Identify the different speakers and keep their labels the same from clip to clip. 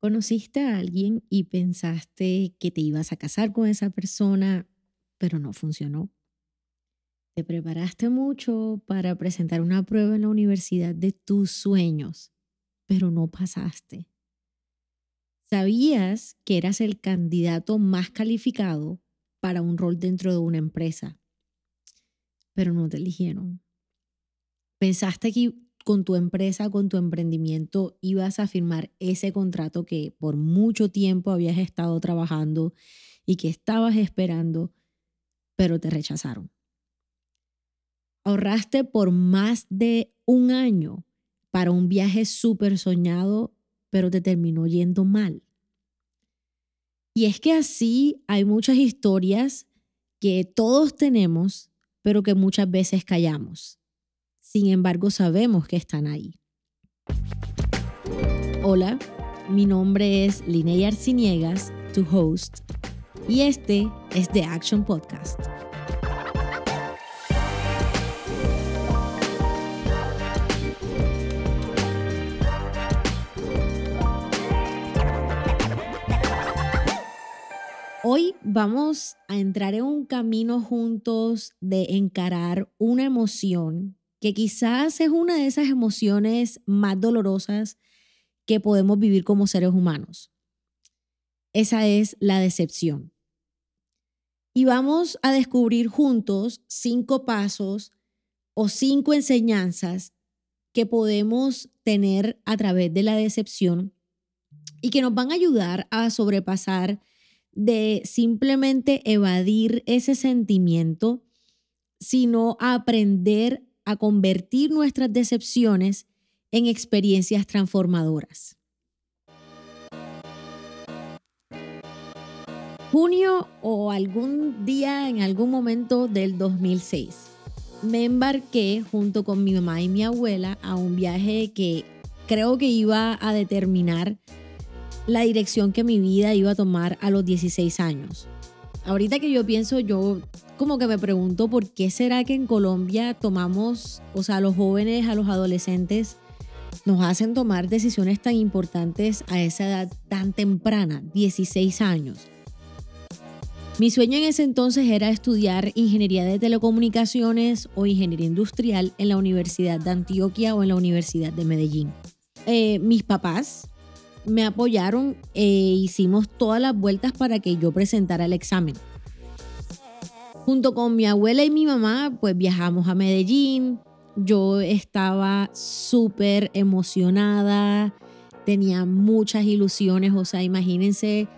Speaker 1: Conociste a alguien y pensaste que te ibas a casar con esa persona, pero no funcionó. Te preparaste mucho para presentar una prueba en la universidad de tus sueños, pero no pasaste. Sabías que eras el candidato más calificado para un rol dentro de una empresa, pero no te eligieron. Pensaste que con tu empresa, con tu emprendimiento, ibas a firmar ese contrato que por mucho tiempo habías estado trabajando y que estabas esperando, pero te rechazaron. Ahorraste por más de un año para un viaje súper soñado, pero te terminó yendo mal. Y es que así hay muchas historias que todos tenemos, pero que muchas veces callamos. Sin embargo, sabemos que están ahí. Hola, mi nombre es Linnea Arciniegas, tu host, y este es The Action Podcast. Hoy vamos a entrar en un camino juntos de encarar una emoción que quizás es una de esas emociones más dolorosas que podemos vivir como seres humanos. Esa es la decepción. Y vamos a descubrir juntos cinco pasos o cinco enseñanzas que podemos tener a través de la decepción y que nos van a ayudar a sobrepasar de simplemente evadir ese sentimiento, sino a aprender a convertir nuestras decepciones en experiencias transformadoras. Junio o algún día en algún momento del 2006, me embarqué junto con mi mamá y mi abuela a un viaje que creo que iba a determinar la dirección que mi vida iba a tomar a los 16 años. Ahorita que yo pienso, yo como que me pregunto por qué será que en Colombia tomamos, o sea, a los jóvenes, a los adolescentes, nos hacen tomar decisiones tan importantes a esa edad tan temprana, 16 años. Mi sueño en ese entonces era estudiar ingeniería de telecomunicaciones o ingeniería industrial en la Universidad de Antioquia o en la Universidad de Medellín. Eh, mis papás me apoyaron e hicimos todas las vueltas para que yo presentara el examen. Junto con mi abuela y mi mamá, pues viajamos a Medellín. Yo estaba súper emocionada, tenía muchas ilusiones, o sea, imagínense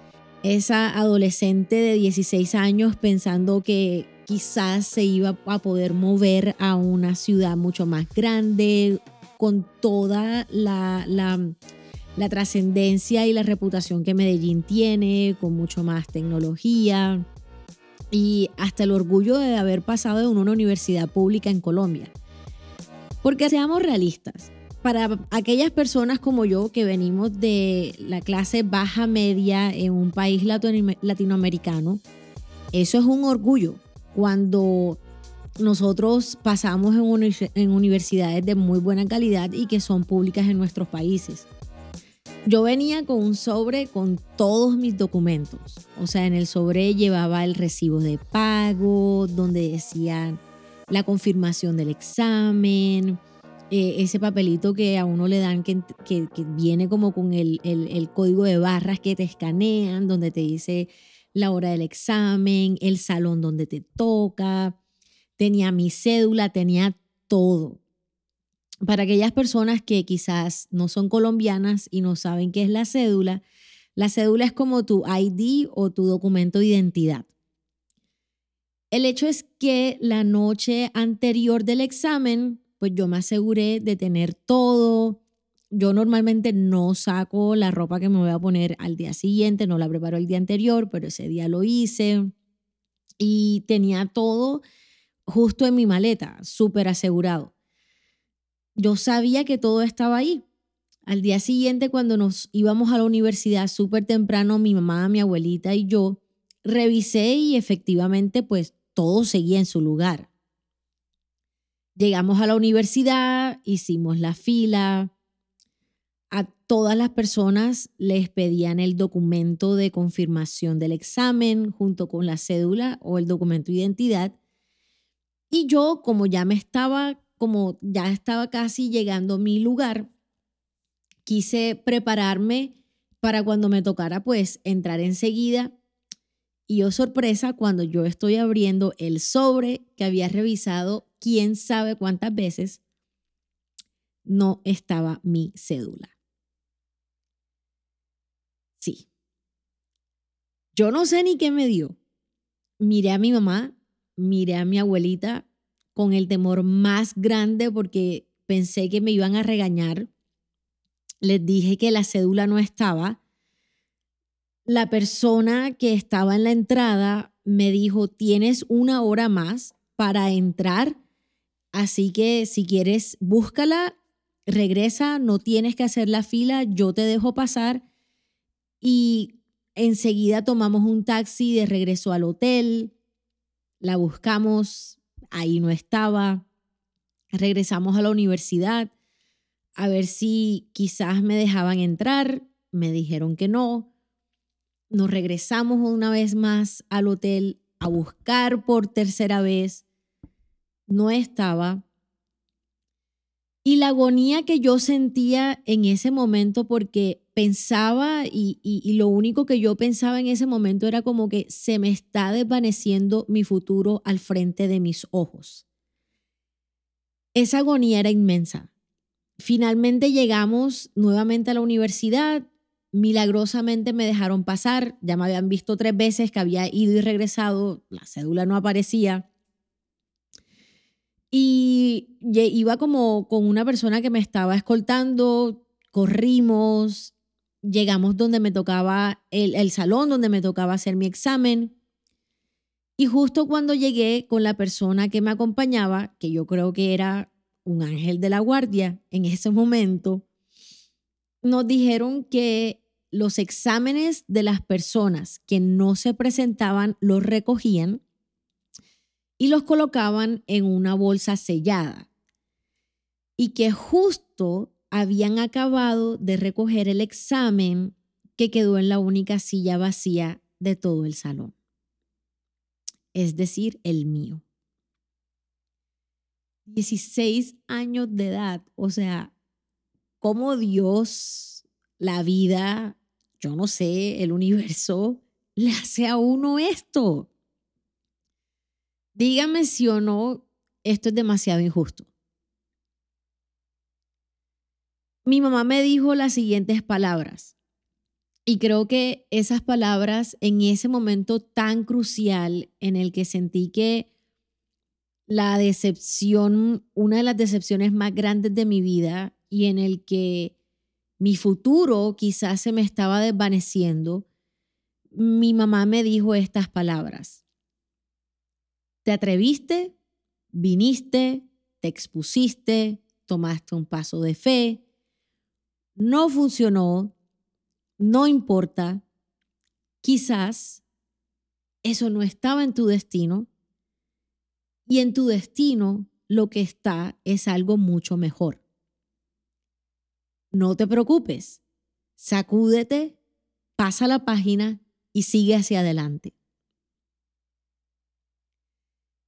Speaker 1: esa adolescente de 16 años pensando que quizás se iba a poder mover a una ciudad mucho más grande, con toda la, la, la trascendencia y la reputación que Medellín tiene, con mucho más tecnología y hasta el orgullo de haber pasado en una universidad pública en Colombia. Porque seamos realistas, para aquellas personas como yo que venimos de la clase baja media en un país latinoamericano, eso es un orgullo cuando nosotros pasamos en, universidades de muy buena calidad y que son públicas en nuestros países. Yo venía con un sobre con todos mis documentos. O sea, en el sobre llevaba el recibo de pago, donde decía la confirmación del examen, eh, ese papelito que a uno le dan que, viene como con el, el código de barras que te escanean, donde te dice la hora del examen, el salón donde te toca. Tenía mi cédula, tenía todo para aquellas personas que quizás no son colombianas y no saben qué es la cédula, la cédula es como tu ID o tu documento de identidad. El hecho es que la noche anterior del examen, pues yo me aseguré de tener todo. Yo normalmente no saco la ropa que me voy a poner al día siguiente, no la preparo el día anterior, pero ese día lo hice y tenía todo justo en mi maleta, súper asegurado yo sabía que todo estaba ahí. Al día siguiente, cuando nos íbamos a la universidad súper temprano, mi mamá, mi abuelita y yo, revisé y efectivamente pues todo seguía en su lugar. Llegamos a la universidad, hicimos la fila. a todas las personas les pedían el documento de confirmación del examen junto con la cédula o el documento de identidad. Y yo, como ya me estaba, como ya estaba casi llegando a mi lugar, quise prepararme para cuando me tocara pues entrar enseguida. Y yo sorpresa cuando yo estoy abriendo el sobre que había revisado quién sabe cuántas veces, no estaba mi cédula. Sí. Yo no sé ni qué me dio. Miré a mi mamá, miré a mi abuelita con el temor más grande porque pensé que me iban a regañar. Les dije que la cédula no estaba. La persona que estaba en la entrada me dijo, tienes una hora más para entrar, así que si quieres, búscala, regresa, no tienes que hacer la fila, yo te dejo pasar y enseguida tomamos un taxi de regreso al hotel, la buscamos, ahí no estaba, regresamos a la universidad a ver si quizás me dejaban entrar, me dijeron que no, nos regresamos una vez más al hotel a buscar por tercera vez, no estaba. Y la agonía que yo sentía en ese momento porque pensaba y, lo único que yo pensaba en ese momento era como que se me está desvaneciendo mi futuro al frente de mis ojos. Esa agonía era inmensa. Finalmente llegamos nuevamente a la universidad. Milagrosamente me dejaron pasar. Ya me habían visto tres veces que había ido y regresado. La cédula no aparecía. Y iba como con una persona que me estaba escoltando. Corrimos, llegamos donde me tocaba, el, salón donde me tocaba hacer mi examen. Y justo cuando llegué con la persona que me acompañaba, que yo creo que era un ángel de la guardia en ese momento, nos dijeron que los exámenes de las personas que no se presentaban los recogían y los colocaban en una bolsa sellada. Y que justo habían acabado de recoger el examen que quedó en la única silla vacía de todo el salón, es decir, el mío. 16 años de edad, o sea, cómo Dios, la vida, yo no sé, el universo, le hace a uno esto. Dígame si o no, esto es demasiado injusto. Mi mamá me dijo las siguientes palabras. Y creo que esas palabras en ese momento tan crucial en el que sentí que la decepción, una de las decepciones más grandes de mi vida y en el que mi futuro quizás se me estaba desvaneciendo, mi mamá me dijo estas palabras. Te atreviste, viniste, te expusiste, tomaste un paso de fe, no funcionó, no importa, quizás eso no estaba en tu destino y en tu destino lo que está es algo mucho mejor. No te preocupes, sacúdete, pasa la página y sigue hacia adelante.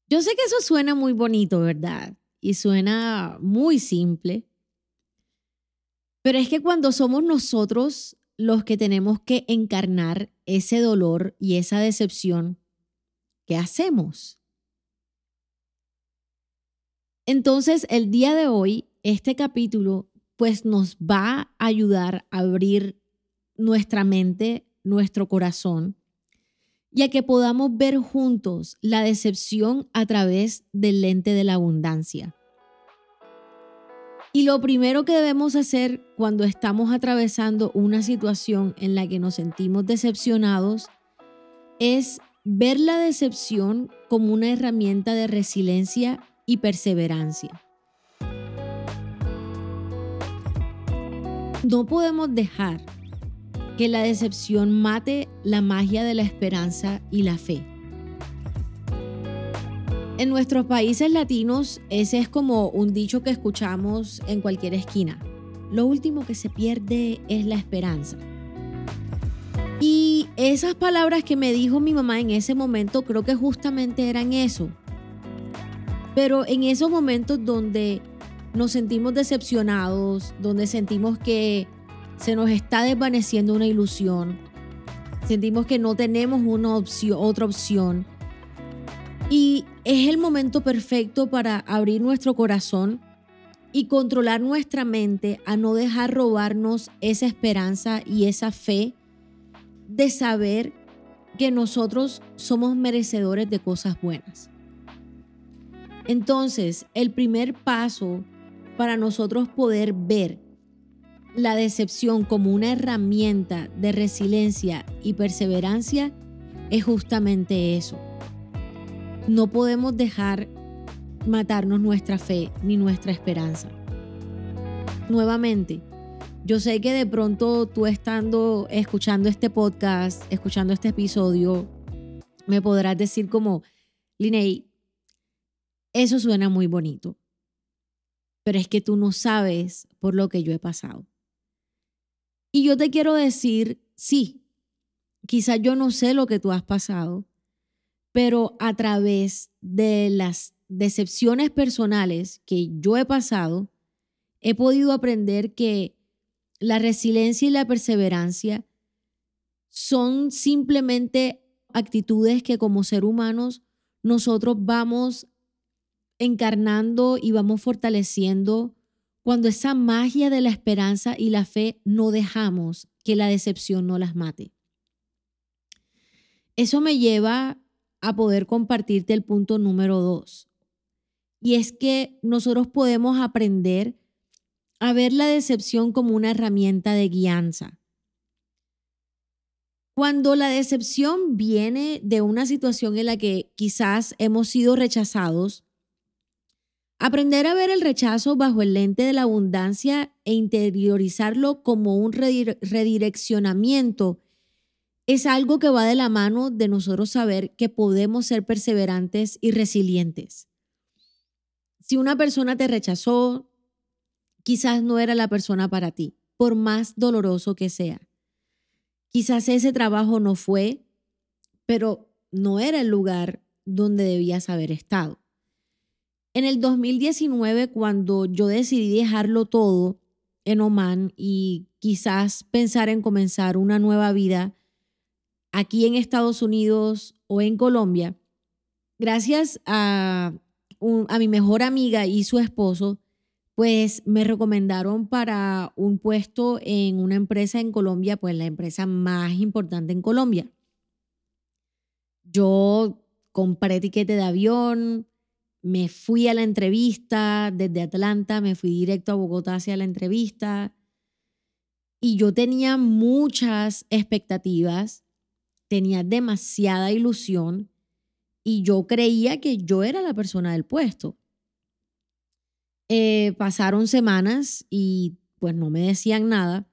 Speaker 1: Yo sé que eso suena muy bonito, ¿verdad? Y suena muy simple, pero es que cuando somos nosotros los que tenemos que encarnar ese dolor y esa decepción, ¿qué hacemos? Entonces, el día de hoy, este capítulo, pues nos va a ayudar a abrir nuestra mente, nuestro corazón, y a que podamos ver juntos la decepción a través del lente de la abundancia. Y lo primero que debemos hacer cuando estamos atravesando una situación en la que nos sentimos decepcionados es ver la decepción como una herramienta de resiliencia y perseverancia. No podemos dejar que la decepción mate la magia de la esperanza y la fe. En nuestros países latinos, ese es como un dicho que escuchamos en cualquier esquina. lo último que se pierde es la esperanza. Y esas palabras que me dijo mi mamá en ese momento creo que justamente eran eso. Pero en esos momentos donde nos sentimos decepcionados, donde sentimos que se nos está desvaneciendo una ilusión, sentimos que no tenemos una otra opción. Es el momento perfecto para abrir nuestro corazón y controlar nuestra mente a no dejar robarnos esa esperanza y esa fe de saber que nosotros somos merecedores de cosas buenas. Entonces, el primer paso para nosotros poder ver la decepción como una herramienta de resiliencia y perseverancia es justamente eso. No podemos dejar matarnos nuestra fe ni nuestra esperanza. Nuevamente, yo sé que de pronto tú estando escuchando este podcast, escuchando este episodio, me podrás decir como, Linei, eso suena muy bonito, pero es que tú no sabes por lo que yo he pasado. Y yo te quiero decir, sí, quizás yo no sé lo que tú has pasado, pero a través de las decepciones personales que yo he pasado, he podido aprender que la resiliencia y la perseverancia son simplemente actitudes que como ser humanos nosotros vamos encarnando y vamos fortaleciendo cuando esa magia de la esperanza y la fe no dejamos que la decepción no las mate. Eso me lleva a poder compartirte el punto número dos. Y es que nosotros podemos aprender a ver la decepción como una herramienta de guianza. Cuando la decepción viene de una situación en la que quizás hemos sido rechazados, aprender a ver el rechazo bajo el lente de la abundancia e interiorizarlo como un redireccionamiento es algo que va de la mano de nosotros saber que podemos ser perseverantes y resilientes. Si una persona te rechazó, quizás no era la persona para ti, por más doloroso que sea. Quizás ese trabajo no fue, pero no era el lugar donde debías haber estado. En el 2019, cuando yo decidí dejarlo todo en Oman y quizás pensar en comenzar una nueva vida aquí en Estados Unidos o en Colombia, gracias a, a mi mejor amiga y su esposo, pues me recomendaron para un puesto en una empresa en Colombia, pues la empresa más importante en Colombia. Yo compré etiquete de avión, me fui a la entrevista desde Atlanta, me fui directo a Bogotá hacia la entrevista y yo tenía muchas expectativas, tenía demasiada ilusión y yo creía que yo era la persona del puesto. Eh, pasaron semanas y pues no me decían nada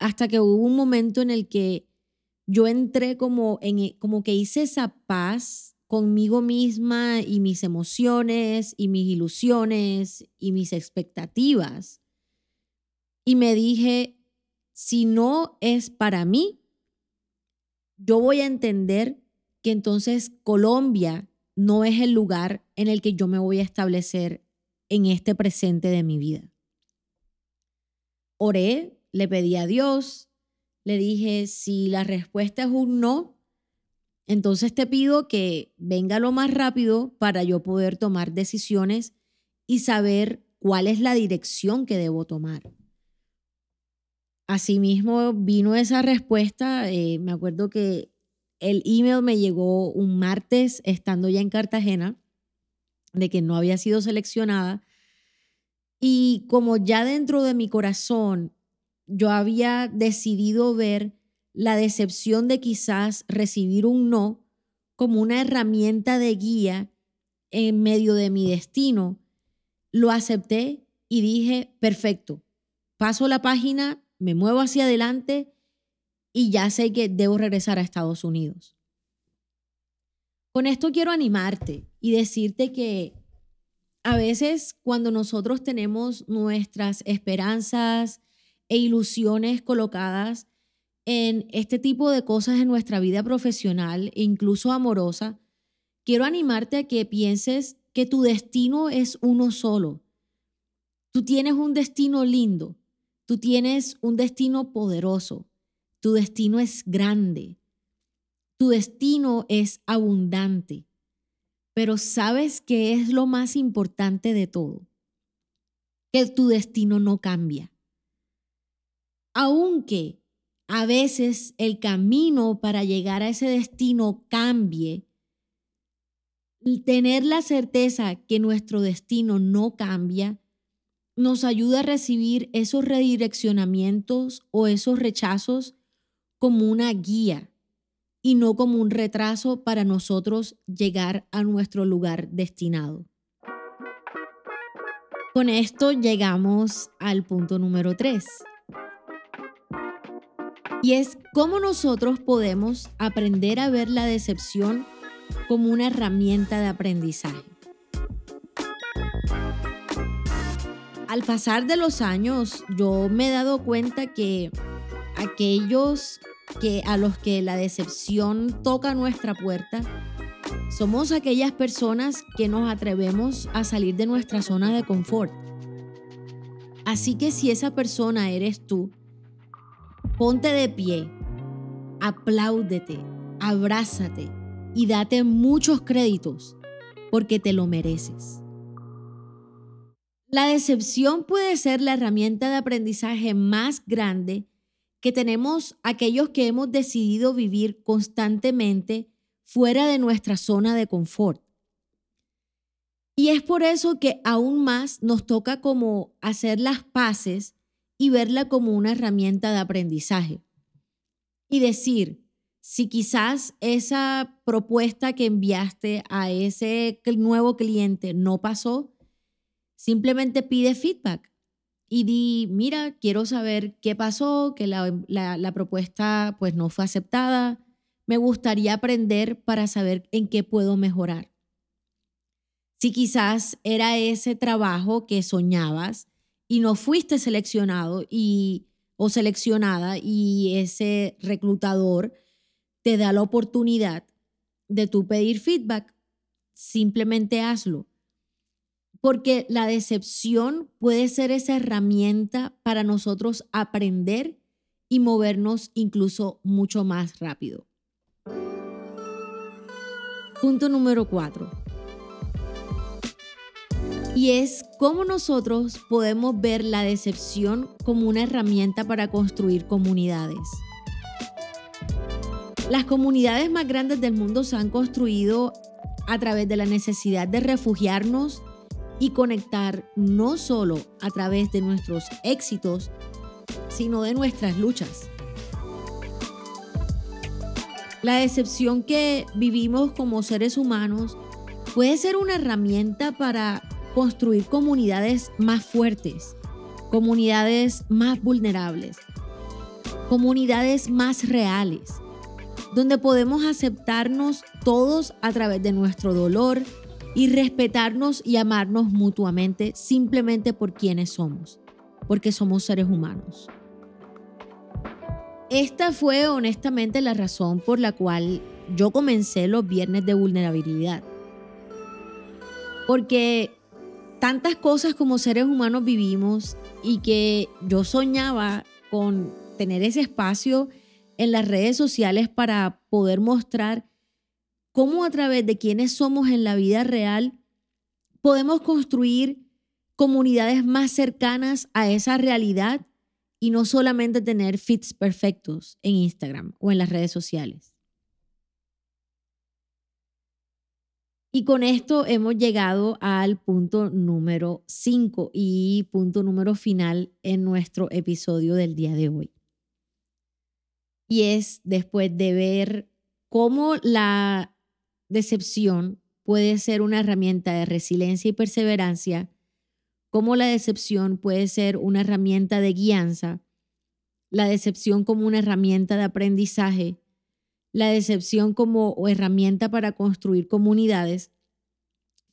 Speaker 1: hasta que hubo un momento en el que yo entré como, en, e, como que hice esa paz conmigo misma y mis emociones y mis ilusiones y mis expectativas. Y me dije, si no es para mí, yo voy a entender que entonces Colombia no es el lugar en el que yo me voy a establecer en este presente de mi vida. Oré, le pedí a Dios, le dije, si la respuesta es un no, entonces te pido que venga lo más rápido para yo poder tomar decisiones y saber cuál es la dirección que debo tomar. Asimismo vino esa respuesta, eh, me acuerdo que el email me llegó un martes estando ya en Cartagena de que no había sido seleccionada. Y como ya dentro de mi corazón yo había decidido ver la decepción de quizás recibir un no como una herramienta de guía en medio de mi destino, lo acepté y dije, perfecto, paso la página, me muevo hacia adelante y ya sé que debo regresar a Estados Unidos. Con esto quiero animarte y decirte que a veces cuando nosotros tenemos nuestras esperanzas e ilusiones colocadas en este tipo de cosas en nuestra vida profesional e incluso amorosa, quiero animarte a que pienses que tu destino es uno solo. Tú tienes un destino lindo, tú tienes un destino poderoso, tu destino es grande, tu destino es abundante. Pero ¿sabes qué es lo más importante de todo? Que tu destino no cambia. Aunque a veces el camino para llegar a ese destino cambie, tener la certeza que nuestro destino no cambia nos ayuda a recibir esos redireccionamientos o esos rechazos como una guía y no como un retraso para nosotros llegar a nuestro lugar destinado. Con esto llegamos al punto número 3. Y es cómo nosotros podemos aprender a ver la decepción como una herramienta de aprendizaje. Al pasar de los años, yo me he dado cuenta que aquellos que a los que la decepción toca nuestra puerta, somos aquellas personas que nos atrevemos a salir de nuestra zona de confort. Así que si esa persona eres tú, ponte de pie, apláudete, abrázate y date muchos créditos porque te lo mereces. La decepción puede ser la herramienta de aprendizaje más grande que tenemos aquellos que hemos decidido vivir constantemente fuera de nuestra zona de confort. Y es por eso que aún más nos toca como hacer las paces y verla como una herramienta de aprendizaje. Y decir, si quizás esa propuesta que enviaste a ese nuevo cliente no pasó, simplemente pide feedback y di, mira, quiero saber qué pasó, que la, propuesta pues no fue aceptada, me gustaría aprender para saber en qué puedo mejorar. Si quizás era ese trabajo que soñabas y no fuiste seleccionado y, o seleccionada y ese reclutador te da la oportunidad de tú pedir feedback, simplemente hazlo porque la decepción puede ser esa herramienta para nosotros aprender y movernos incluso mucho más rápido. Punto número cuatro. Y es cómo nosotros podemos ver la decepción como una herramienta para construir comunidades. Las comunidades más grandes del mundo se han construido a través de la necesidad de refugiarnos y conectar no solo a través de nuestros éxitos, sino de nuestras luchas. La decepción que vivimos como seres humanos puede ser una herramienta para construir comunidades más fuertes, comunidades más vulnerables, comunidades más reales, donde podemos aceptarnos todos a través de nuestro dolor, y respetarnos y amarnos mutuamente simplemente por quienes somos, porque somos seres humanos. Esta fue honestamente la razón por la cual yo comencé los viernes de vulnerabilidad. Porque tantas cosas como seres humanos vivimos y que yo soñaba con tener ese espacio en las redes sociales para poder mostrar cómo a través de quienes somos en la vida real podemos construir comunidades más cercanas a esa realidad y no solamente tener fits perfectos en Instagram o en las redes sociales. Y con esto hemos llegado al punto número 5 y punto número final en nuestro episodio del día de hoy. Y es después de ver cómo la decepción puede ser una herramienta de resiliencia y perseverancia, como la decepción puede ser una herramienta de guianza, la decepción como una herramienta de aprendizaje, la decepción como herramienta para construir comunidades,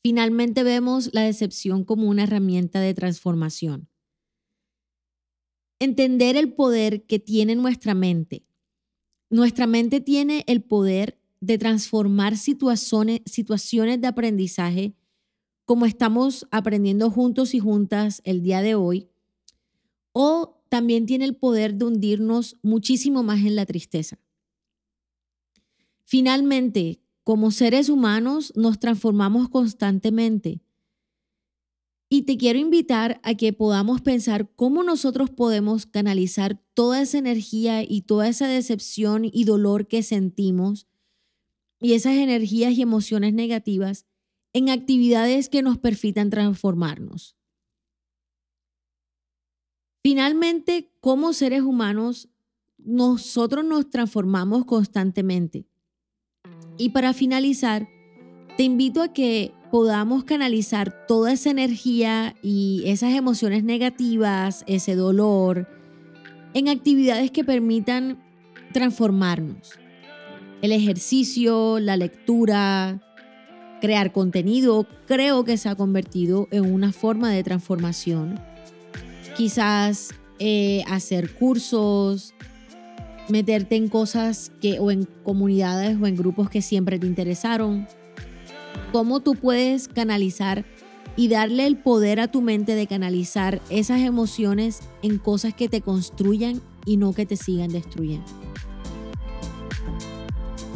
Speaker 1: finalmente vemos la decepción como una herramienta de transformación. Entender el poder que tiene nuestra mente. Nuestra mente tiene el poder de transformar situaciones, situaciones de aprendizaje como estamos aprendiendo juntos y juntas el día de hoy, o también tiene el poder de hundirnos muchísimo más en la tristeza. Finalmente, como seres humanos nos transformamos constantemente. Y te quiero invitar a que podamos pensar cómo nosotros podemos canalizar toda esa energía y toda esa decepción y dolor que sentimos y esas energías y emociones negativas en actividades que nos permitan transformarnos. Finalmente, como seres humanos, nosotros nos transformamos constantemente. Y para finalizar, te invito a que podamos canalizar toda esa energía y esas emociones negativas, ese dolor, en actividades que permitan transformarnos. El ejercicio, la lectura, crear contenido, creo que se ha convertido en una forma de transformación. Quizás eh, hacer cursos, meterte en cosas que o en comunidades o en grupos que siempre te interesaron. Cómo tú puedes canalizar y darle el poder a tu mente de canalizar esas emociones en cosas que te construyan y no que te sigan destruyendo.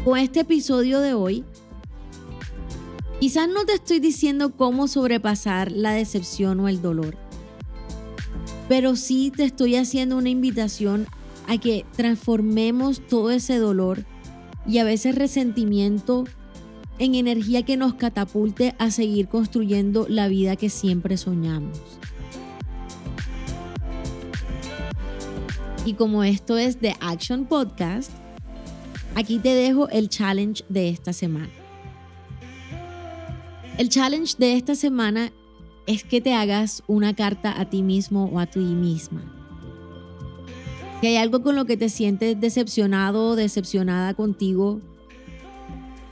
Speaker 1: Con este episodio de hoy, quizás no te estoy diciendo cómo sobrepasar la decepción o el dolor, pero sí te estoy haciendo una invitación a que transformemos todo ese dolor y a veces resentimiento en energía que nos catapulte a seguir construyendo la vida que siempre soñamos. Y como esto es The Action Podcast, aquí te dejo el challenge de esta semana. El challenge de esta semana es que te hagas una carta a ti mismo o a ti misma. Si hay algo con lo que te sientes decepcionado o decepcionada contigo,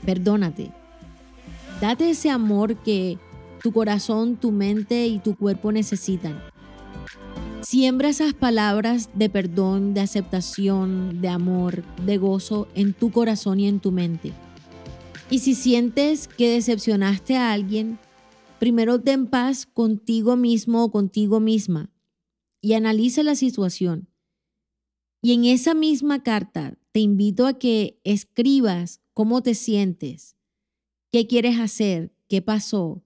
Speaker 1: perdónate. Date ese amor que tu corazón, tu mente y tu cuerpo necesitan. Siembra esas palabras de perdón, de aceptación, de amor, de gozo en tu corazón y en tu mente. Y si sientes que decepcionaste a alguien, primero ten paz contigo mismo o contigo misma y analiza la situación. Y en esa misma carta te invito a que escribas cómo te sientes, qué quieres hacer, qué pasó,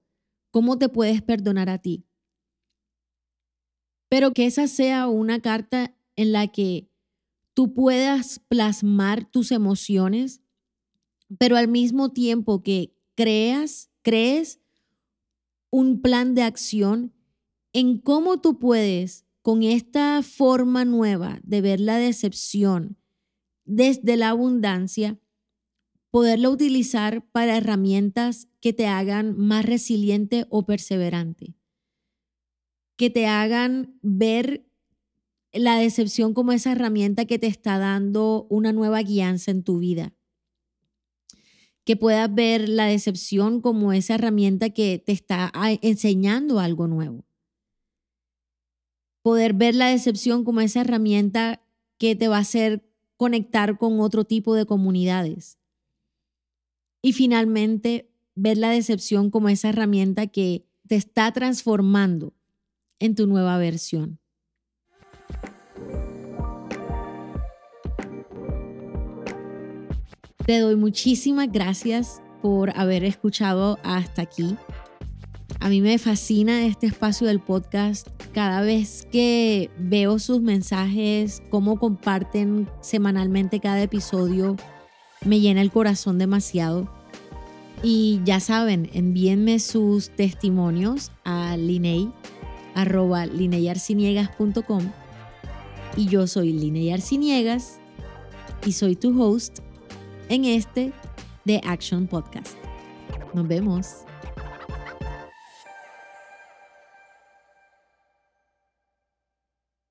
Speaker 1: cómo te puedes perdonar a ti. Pero que esa sea una carta en la que tú puedas plasmar tus emociones, pero al mismo tiempo que creas, crees un plan de acción en cómo tú puedes con esta forma nueva de ver la decepción desde la abundancia, poderla utilizar para herramientas que te hagan más resiliente o perseverante, que te hagan ver la decepción como esa herramienta que te está dando una nueva guianza en tu vida. Que puedas ver la decepción como esa herramienta que te está enseñando algo nuevo poder ver la decepción como esa herramienta que te va a hacer conectar con otro tipo de comunidades. Y finalmente, ver la decepción como esa herramienta que te está transformando en tu nueva versión. Te doy muchísimas gracias por haber escuchado hasta aquí. A mí me fascina este espacio del podcast. Cada vez que veo sus mensajes, cómo comparten semanalmente cada episodio, me llena el corazón demasiado. Y ya saben, envíenme sus testimonios a liney, arroba lineyarciniegas.com. Y yo soy Liney Arciniegas y soy tu host en este The Action Podcast. Nos vemos.